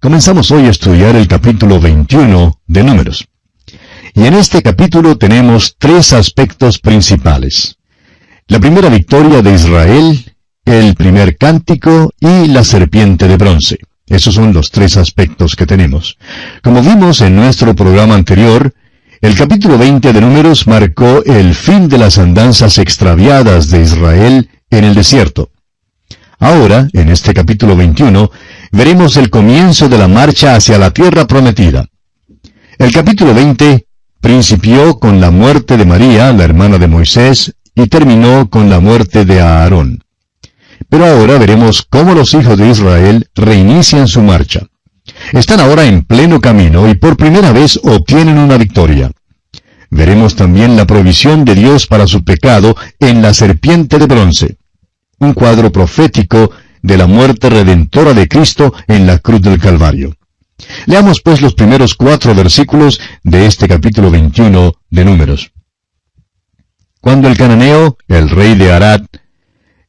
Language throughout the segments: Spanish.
Comenzamos hoy a estudiar el capítulo 21 de Números. Y en este capítulo tenemos tres aspectos principales. La primera victoria de Israel, el primer cántico y la serpiente de bronce. Esos son los tres aspectos que tenemos. Como vimos en nuestro programa anterior, el capítulo 20 de Números marcó el fin de las andanzas extraviadas de Israel en el desierto. Ahora, en este capítulo 21, veremos el comienzo de la marcha hacia la tierra prometida. El capítulo 20 principió con la muerte de María, la hermana de Moisés, y terminó con la muerte de Aarón. Pero ahora veremos cómo los hijos de Israel reinician su marcha. Están ahora en pleno camino y por primera vez obtienen una victoria. Veremos también la provisión de Dios para su pecado en la serpiente de bronce un cuadro profético de la muerte redentora de Cristo en la cruz del Calvario. Leamos pues los primeros cuatro versículos de este capítulo 21 de Números. Cuando el cananeo, el rey de Arad,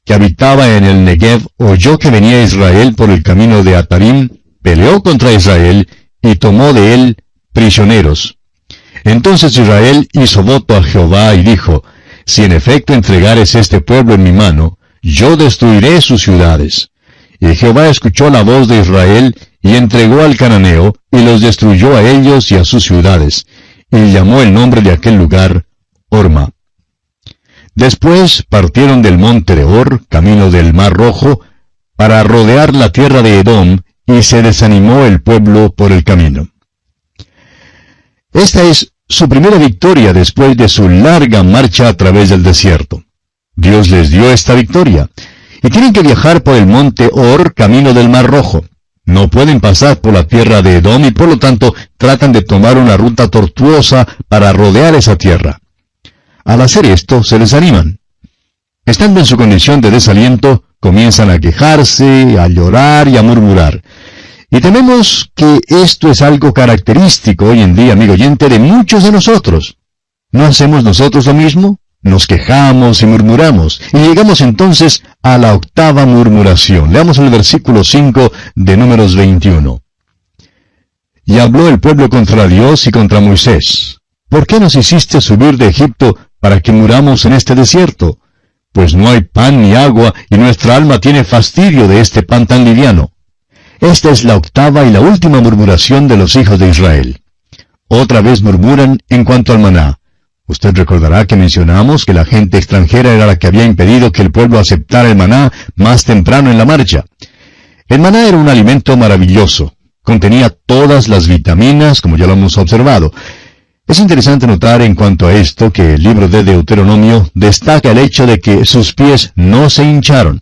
que habitaba en el Negev, oyó que venía Israel por el camino de Atarim, peleó contra Israel y tomó de él prisioneros. Entonces Israel hizo voto a Jehová y dijo, Si en efecto entregares este pueblo en mi mano, yo destruiré sus ciudades. Y Jehová escuchó la voz de Israel, y entregó al cananeo, y los destruyó a ellos y a sus ciudades, y llamó el nombre de aquel lugar Orma. Después partieron del monte de Or, camino del mar rojo, para rodear la tierra de Edom, y se desanimó el pueblo por el camino. Esta es su primera victoria después de su larga marcha a través del desierto. Dios les dio esta victoria. Y tienen que viajar por el monte Or, camino del Mar Rojo. No pueden pasar por la tierra de Edom y por lo tanto tratan de tomar una ruta tortuosa para rodear esa tierra. Al hacer esto, se desaniman. Estando en su condición de desaliento, comienzan a quejarse, a llorar y a murmurar. Y tememos que esto es algo característico hoy en día, amigo oyente, de muchos de nosotros. ¿No hacemos nosotros lo mismo? Nos quejamos y murmuramos, y llegamos entonces a la octava murmuración. Leamos el versículo 5 de números 21. Y habló el pueblo contra Dios y contra Moisés. ¿Por qué nos hiciste subir de Egipto para que muramos en este desierto? Pues no hay pan ni agua, y nuestra alma tiene fastidio de este pan tan liviano. Esta es la octava y la última murmuración de los hijos de Israel. Otra vez murmuran en cuanto al maná. Usted recordará que mencionamos que la gente extranjera era la que había impedido que el pueblo aceptara el maná más temprano en la marcha. El maná era un alimento maravilloso. Contenía todas las vitaminas, como ya lo hemos observado. Es interesante notar en cuanto a esto que el libro de Deuteronomio destaca el hecho de que sus pies no se hincharon.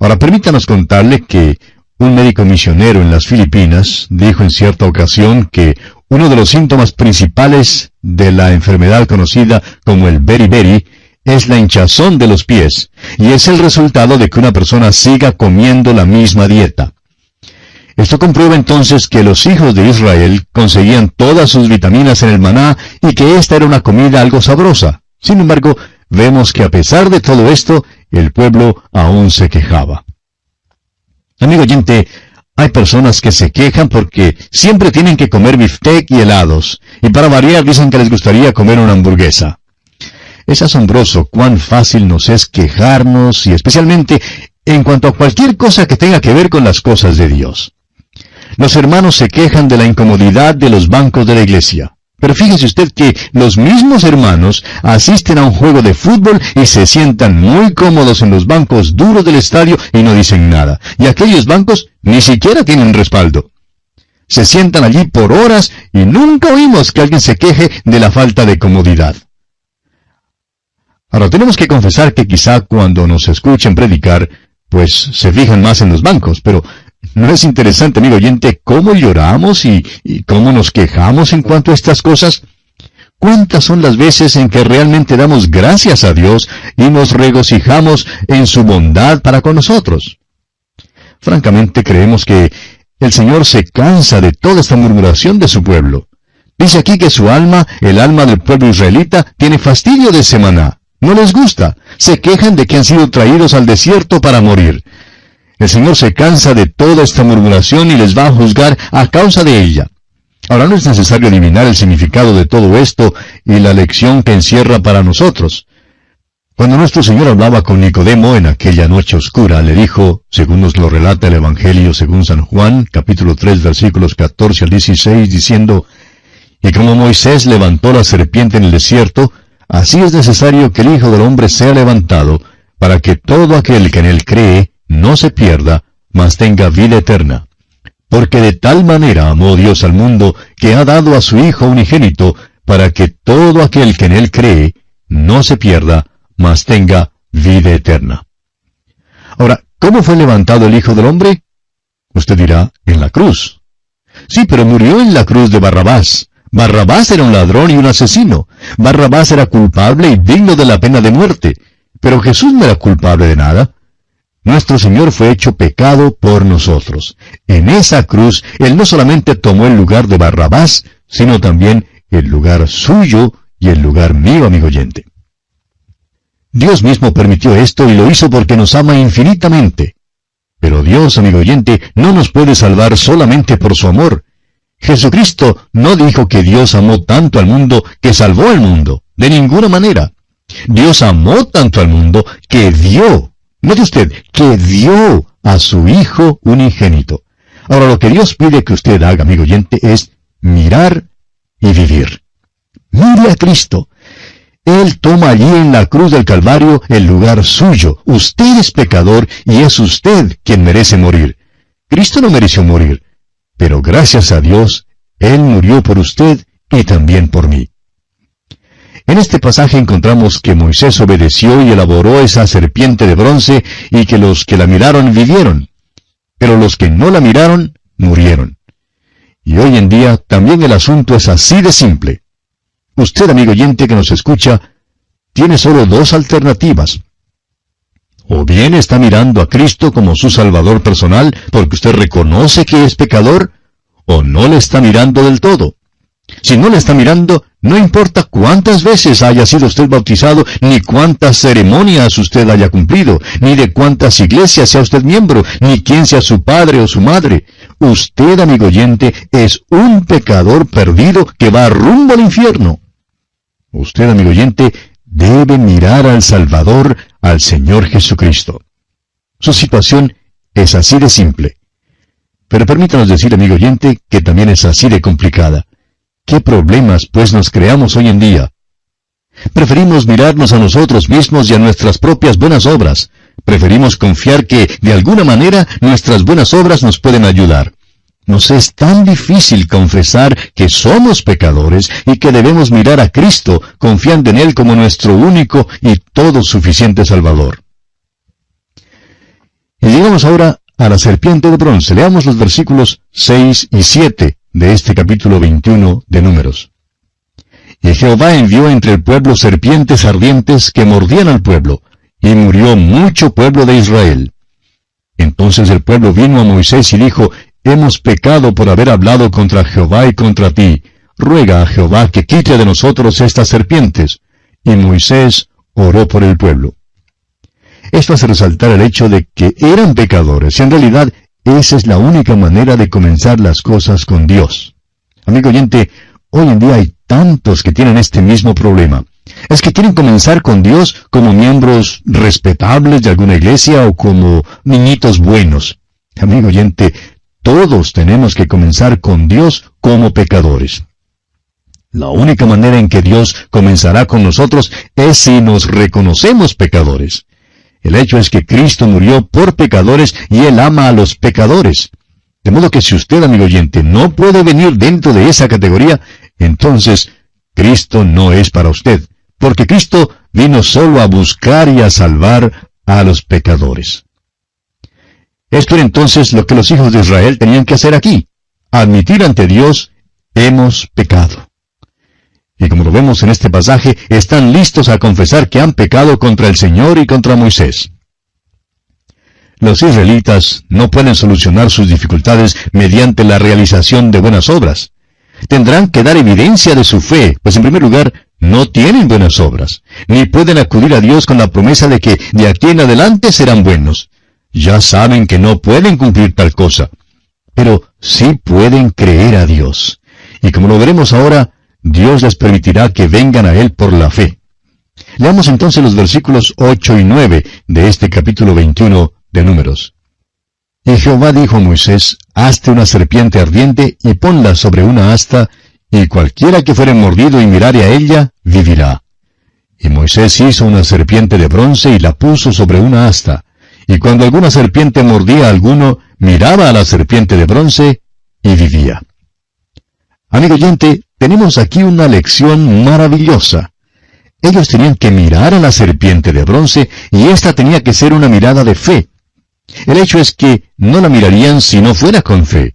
Ahora permítanos contarle que un médico misionero en las Filipinas dijo en cierta ocasión que uno de los síntomas principales de la enfermedad conocida como el beriberi es la hinchazón de los pies, y es el resultado de que una persona siga comiendo la misma dieta. Esto comprueba entonces que los hijos de Israel conseguían todas sus vitaminas en el maná y que esta era una comida algo sabrosa. Sin embargo, vemos que a pesar de todo esto, el pueblo aún se quejaba. Amigo oyente, hay personas que se quejan porque siempre tienen que comer biftec y helados, y para variar dicen que les gustaría comer una hamburguesa. Es asombroso cuán fácil nos es quejarnos y especialmente en cuanto a cualquier cosa que tenga que ver con las cosas de Dios. Los hermanos se quejan de la incomodidad de los bancos de la iglesia. Pero fíjese usted que los mismos hermanos asisten a un juego de fútbol y se sientan muy cómodos en los bancos duros del estadio y no dicen nada. Y aquellos bancos ni siquiera tienen respaldo. Se sientan allí por horas y nunca oímos que alguien se queje de la falta de comodidad. Ahora tenemos que confesar que quizá cuando nos escuchen predicar, pues se fijan más en los bancos, pero ¿No es interesante, amigo oyente, cómo lloramos y, cómo nos quejamos en cuanto a estas cosas? ¿Cuántas son las veces en que realmente damos gracias a Dios y nos regocijamos en su bondad para con nosotros? Francamente creemos que el Señor se cansa de toda esta murmuración de su pueblo. Dice aquí que su alma, el alma del pueblo israelita, tiene fastidio de semana. No les gusta. Se quejan de que han sido traídos al desierto para morir. El Señor se cansa de toda esta murmuración y les va a juzgar a causa de ella. Ahora no es necesario adivinar el significado de todo esto y la lección que encierra para nosotros. Cuando nuestro Señor hablaba con Nicodemo en aquella noche oscura, le dijo, según nos lo relata el Evangelio según San Juan, capítulo 3, versículos 14 al 16, diciendo, Y como Moisés levantó la serpiente en el desierto, así es necesario que el Hijo del Hombre sea levantado, para que todo aquel que en él cree no se pierda, mas tenga vida eterna. Porque de tal manera amó Dios al mundo, que ha dado a su Hijo unigénito, para que todo aquel que en él cree no se pierda, mas tenga vida eterna. Ahora, ¿cómo fue levantado el Hijo del Hombre? Usted dirá, en la cruz. Sí, pero murió en la cruz de Barrabás. Barrabás era un ladrón y un asesino. Barrabás era culpable y digno de la pena de muerte. Pero Jesús no era culpable de nada. Nuestro Señor fue hecho pecado por nosotros. En esa cruz, Él no solamente tomó el lugar de Barrabás, sino también el lugar suyo y el lugar mío, amigo oyente. Dios mismo permitió esto y lo hizo porque nos ama infinitamente. Pero Dios, amigo oyente, no nos puede salvar solamente por su amor. Jesucristo no dijo que Dios amó tanto al mundo que salvó al mundo. De ninguna manera. Dios amó tanto al mundo que dio, note usted, que dio a su Hijo unigénito. Ahora lo que Dios pide que usted haga, amigo oyente, es mirar y vivir. Mire a Cristo. Él toma allí en la cruz del Calvario el lugar suyo. Usted es pecador y es usted quien merece morir. Cristo no mereció morir, pero gracias a Dios, Él murió por usted y también por mí. En este pasaje encontramos que Moisés obedeció y elaboró esa serpiente de bronce y que los que la miraron vivieron, pero los que no la miraron murieron. Y hoy en día también el asunto es así de simple. Usted, amigo oyente que nos escucha, tiene solo dos alternativas. O bien está mirando a Cristo como su Salvador personal porque usted reconoce que es pecador, o no le está mirando del todo. Si no le está mirando, no importa cuántas veces haya sido usted bautizado, ni cuántas ceremonias usted haya cumplido, ni de cuántas iglesias sea usted miembro, ni quién sea su padre o su madre. Usted, amigo oyente, es un pecador perdido que va rumbo al infierno. Usted, amigo oyente, debe mirar al Salvador, al Señor Jesucristo. Su situación es así de simple. Pero permítanos decir, amigo oyente, que también es así de complicada. ¿Qué problemas, pues, nos creamos hoy en día? Preferimos mirarnos a nosotros mismos y a nuestras propias buenas obras. Preferimos confiar que, de alguna manera, nuestras buenas obras nos pueden ayudar. Nos es tan difícil confesar que somos pecadores y que debemos mirar a Cristo confiando en Él como nuestro único y todo suficiente Salvador. Y llegamos ahora a la serpiente de bronce. Leamos los versículos 6 y 7 de este capítulo 21 de Números. Y Jehová envió entre el pueblo serpientes ardientes que mordían al pueblo, y murió mucho pueblo de Israel. Entonces el pueblo vino a Moisés y dijo, Hemos pecado por haber hablado contra Jehová y contra ti. Ruega a Jehová que quite de nosotros estas serpientes. Y Moisés oró por el pueblo. Esto hace resaltar el hecho de que eran pecadores, y en realidad esa es la única manera de comenzar las cosas con Dios. Amigo oyente, hoy en día hay tantos que tienen este mismo problema. Es que quieren comenzar con Dios como miembros respetables de alguna iglesia o como niñitos buenos. Amigo oyente, todos tenemos que comenzar con Dios como pecadores. La única manera en que Dios comenzará con nosotros es si nos reconocemos pecadores. El hecho es que Cristo murió por pecadores y Él ama a los pecadores. De modo que si usted, amigo oyente, no puede venir dentro de esa categoría, entonces Cristo no es para usted, porque Cristo vino solo a buscar y a salvar a los pecadores. Esto era entonces lo que los hijos de Israel tenían que hacer aquí, admitir ante Dios, hemos pecado. Y como lo vemos en este pasaje, están listos a confesar que han pecado contra el Señor y contra Moisés. Los israelitas no pueden solucionar sus dificultades mediante la realización de buenas obras. Tendrán que dar evidencia de su fe, pues en primer lugar, no tienen buenas obras, ni pueden acudir a Dios con la promesa de que de aquí en adelante serán buenos. ya saben que no pueden cumplir tal cosa, pero sí pueden creer a Dios. Y como lo veremos ahora, Dios les permitirá que vengan a Él por la fe. Leamos entonces los versículos 8 y 9 de este capítulo 21 de Números. Y Jehová dijo a Moisés, Hazte una serpiente ardiente y ponla sobre una asta, y cualquiera que fuere mordido y mirare a ella, vivirá. Y Moisés hizo una serpiente de bronce y la puso sobre una asta. Y cuando alguna serpiente mordía a alguno, miraba a la serpiente de bronce y vivía. Amigo oyente, tenemos aquí una lección maravillosa. Ellos tenían que mirar a la serpiente de bronce y esta tenía que ser una mirada de fe. El hecho es que no la mirarían si no fuera con fe.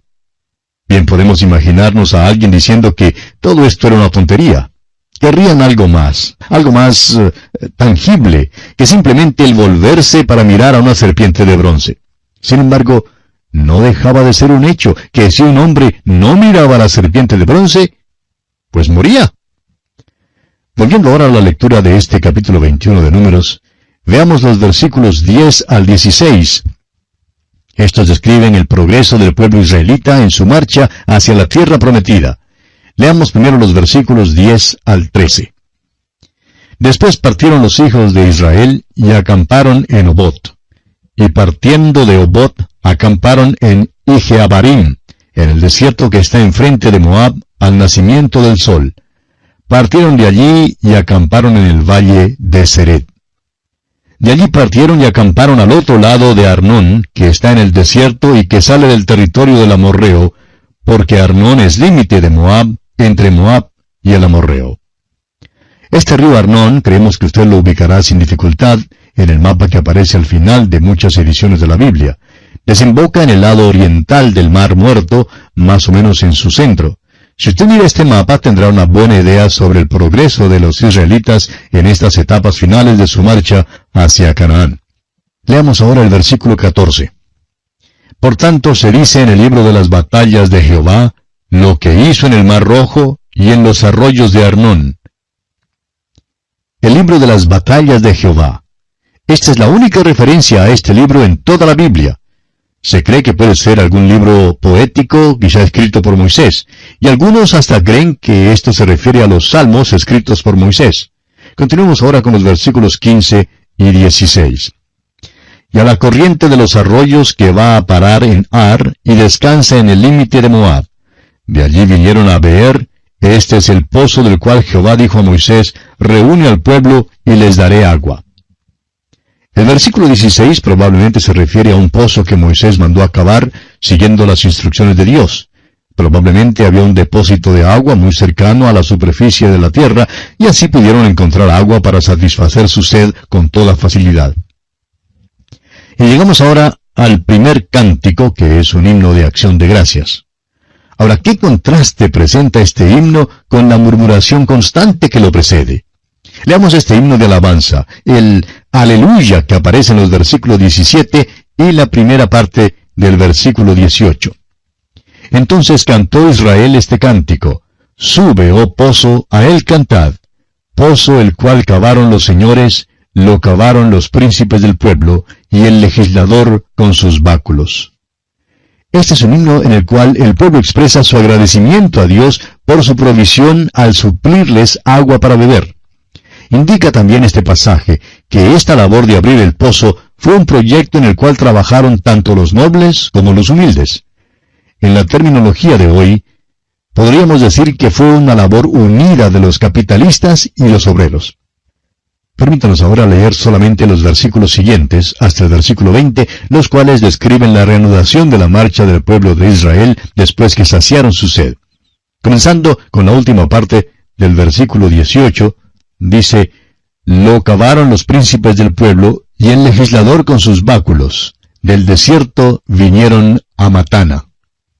Bien podemos imaginarnos a alguien diciendo que todo esto era una tontería. Querrían algo más, algo más eh, tangible, que simplemente el volverse para mirar a una serpiente de bronce. Sin embargo, no dejaba de ser un hecho que si un hombre no miraba a la serpiente de bronce, pues moría. Volviendo ahora a la lectura de este capítulo 21 de Números, veamos los versículos 10 al 16. Estos describen el progreso del pueblo israelita en su marcha hacia la tierra prometida. Leamos primero los versículos 10 al 13. Después partieron los hijos de Israel y acamparon en Obot. Y partiendo de Obot, acamparon en Ijeabarim, en el desierto que está enfrente de Moab, al nacimiento del sol. Partieron de allí y acamparon en el valle de Seret. De allí partieron y acamparon al otro lado de Arnón, que está en el desierto y que sale del territorio del Amorreo, porque Arnón es límite de Moab, entre Moab y el Amorreo. Este río Arnón creemos que usted lo ubicará sin dificultad en el mapa que aparece al final de muchas ediciones de la Biblia. Desemboca en el lado oriental del Mar Muerto, más o menos en su centro. Si usted mira este mapa tendrá una buena idea sobre el progreso de los israelitas en estas etapas finales de su marcha hacia Canaán. Leamos ahora el versículo 14. Por tanto se dice en el libro de las batallas de Jehová, lo que hizo en el Mar Rojo y en los arroyos de Arnón. El libro de las batallas de Jehová. Esta es la única referencia a este libro en toda la Biblia. Se cree que puede ser algún libro poético, quizá escrito por Moisés, y algunos hasta creen que esto se refiere a los salmos escritos por Moisés. Continuemos ahora con los versículos 15 y 16. Y a la corriente de los arroyos que va a parar en Ar y descansa en el límite de Moab. De allí vinieron a Beer, este es el pozo del cual Jehová dijo a Moisés, reúne al pueblo y les daré agua. El versículo 16 probablemente se refiere a un pozo que Moisés mandó a siguiendo las instrucciones de Dios. Probablemente había un depósito de agua muy cercano a la superficie de la tierra y así pudieron encontrar agua para satisfacer su sed con toda facilidad. Y llegamos ahora al primer cántico que es un himno de acción de gracias. Ahora, ¿qué contraste presenta este himno con la murmuración constante que lo precede? Leamos este himno de alabanza, el aleluya que aparece en los versículos 17 y la primera parte del versículo 18. Entonces cantó Israel este cántico, Sube, oh pozo, a él cantad, pozo el cual cavaron los señores, lo cavaron los príncipes del pueblo, y el legislador con sus báculos. Este es un himno en el cual el pueblo expresa su agradecimiento a Dios por su provisión al suplirles agua para beber. Indica también este pasaje que esta labor de abrir el pozo fue un proyecto en el cual trabajaron tanto los nobles como los humildes. En la terminología de hoy, podríamos decir que fue una labor unida de los capitalistas y los obreros. Permítanos ahora leer solamente los versículos siguientes, hasta el versículo 20, los cuales describen la reanudación de la marcha del pueblo de Israel después que saciaron su sed. Comenzando con la última parte del versículo 18, dice, Lo cavaron los príncipes del pueblo y el legislador con sus báculos. Del desierto vinieron a Matana.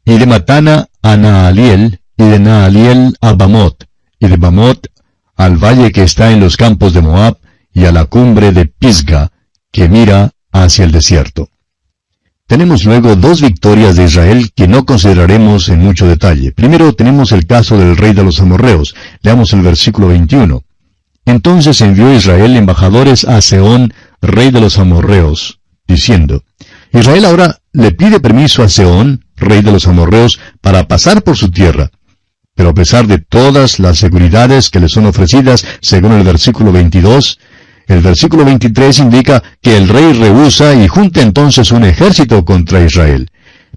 Y de Matana a Naaliel, y de Naaliel a Bamot, y de Bamot al valle que está en los campos de Moab, y a la cumbre de Pisga, que mira hacia el desierto. Tenemos luego dos victorias de Israel que no consideraremos en mucho detalle. Primero tenemos el caso del rey de los amorreos. Leamos el versículo 21. Entonces envió Israel embajadores a Seón, rey de los amorreos, diciendo, Israel ahora le pide permiso a Seón, rey de los amorreos, para pasar por su tierra. Pero a pesar de todas las seguridades que le son ofrecidas, según el versículo 22, el versículo 23 indica que el rey rehúsa y junta entonces un ejército contra Israel.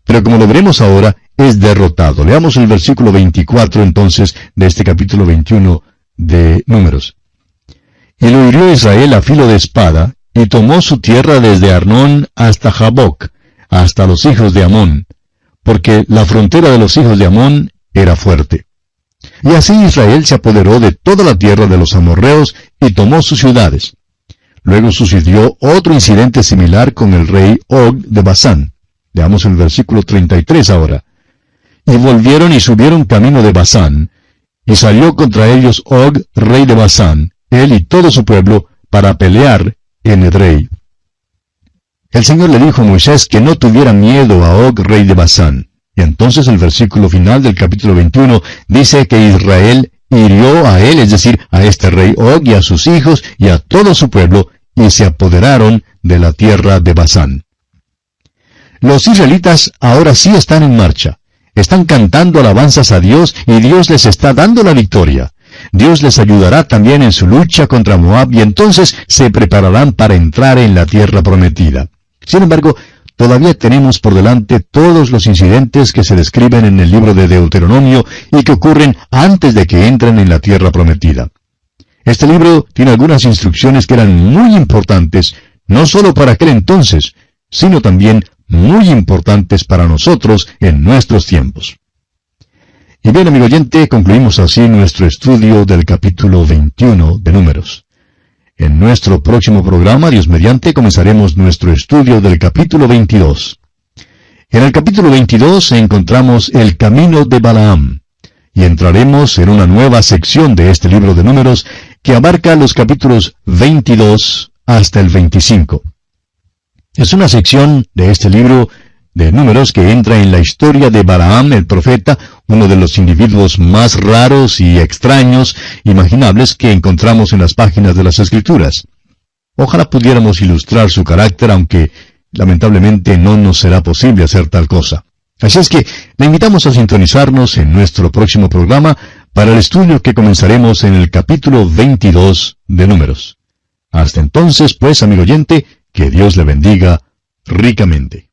Pero como lo veremos ahora, es derrotado. Leamos el versículo 24 entonces de este capítulo 21 de Números. Y lo hirió Israel a filo de espada, y tomó su tierra desde Arnón hasta Jaboc, hasta los hijos de Amón, porque la frontera de los hijos de Amón era fuerte. Y así Israel se apoderó de toda la tierra de los amorreos y tomó sus ciudades. Luego sucedió otro incidente similar con el rey Og de Basán. Veamos el versículo 33 ahora. Y volvieron y subieron camino de Basán, y salió contra ellos Og, rey de Basán, él y todo su pueblo, para pelear en Edrei. El Señor le dijo a Moisés que no tuviera miedo a Og, rey de Basán. Y entonces el versículo final del capítulo 21 dice que Israel hirió a él, es decir, a este rey Og y a sus hijos y a todo su pueblo, y se apoderaron de la tierra de Basán. Los israelitas ahora sí están en marcha. Están cantando alabanzas a Dios y Dios les está dando la victoria. Dios les ayudará también en su lucha contra Moab y entonces se prepararán para entrar en la tierra prometida. Sin embargo, todavía tenemos por delante todos los incidentes que se describen en el libro de Deuteronomio y que ocurren antes de que entren en la tierra prometida. Este libro tiene algunas instrucciones que eran muy importantes, no solo para aquel entonces, sino también muy importantes para nosotros en nuestros tiempos. Y bien, amigo oyente, concluimos así nuestro estudio del capítulo 21 de Números. En nuestro próximo programa, Dios mediante, comenzaremos nuestro estudio del capítulo 22. En el capítulo 22 encontramos el camino de Balaam, y entraremos en una nueva sección de este libro de números que abarca los capítulos 22 hasta el 25. Es una sección de este libro de números que entra en la historia de Balaam el profeta, uno de los individuos más raros y extraños imaginables que encontramos en las páginas de las Escrituras. Ojalá pudiéramos ilustrar su carácter, aunque lamentablemente no nos será posible hacer tal cosa. Así es que le invitamos a sintonizarnos en nuestro próximo programa para el estudio que comenzaremos en el capítulo 22 de Números. Hasta entonces, pues, amigo oyente, que Dios le bendiga ricamente.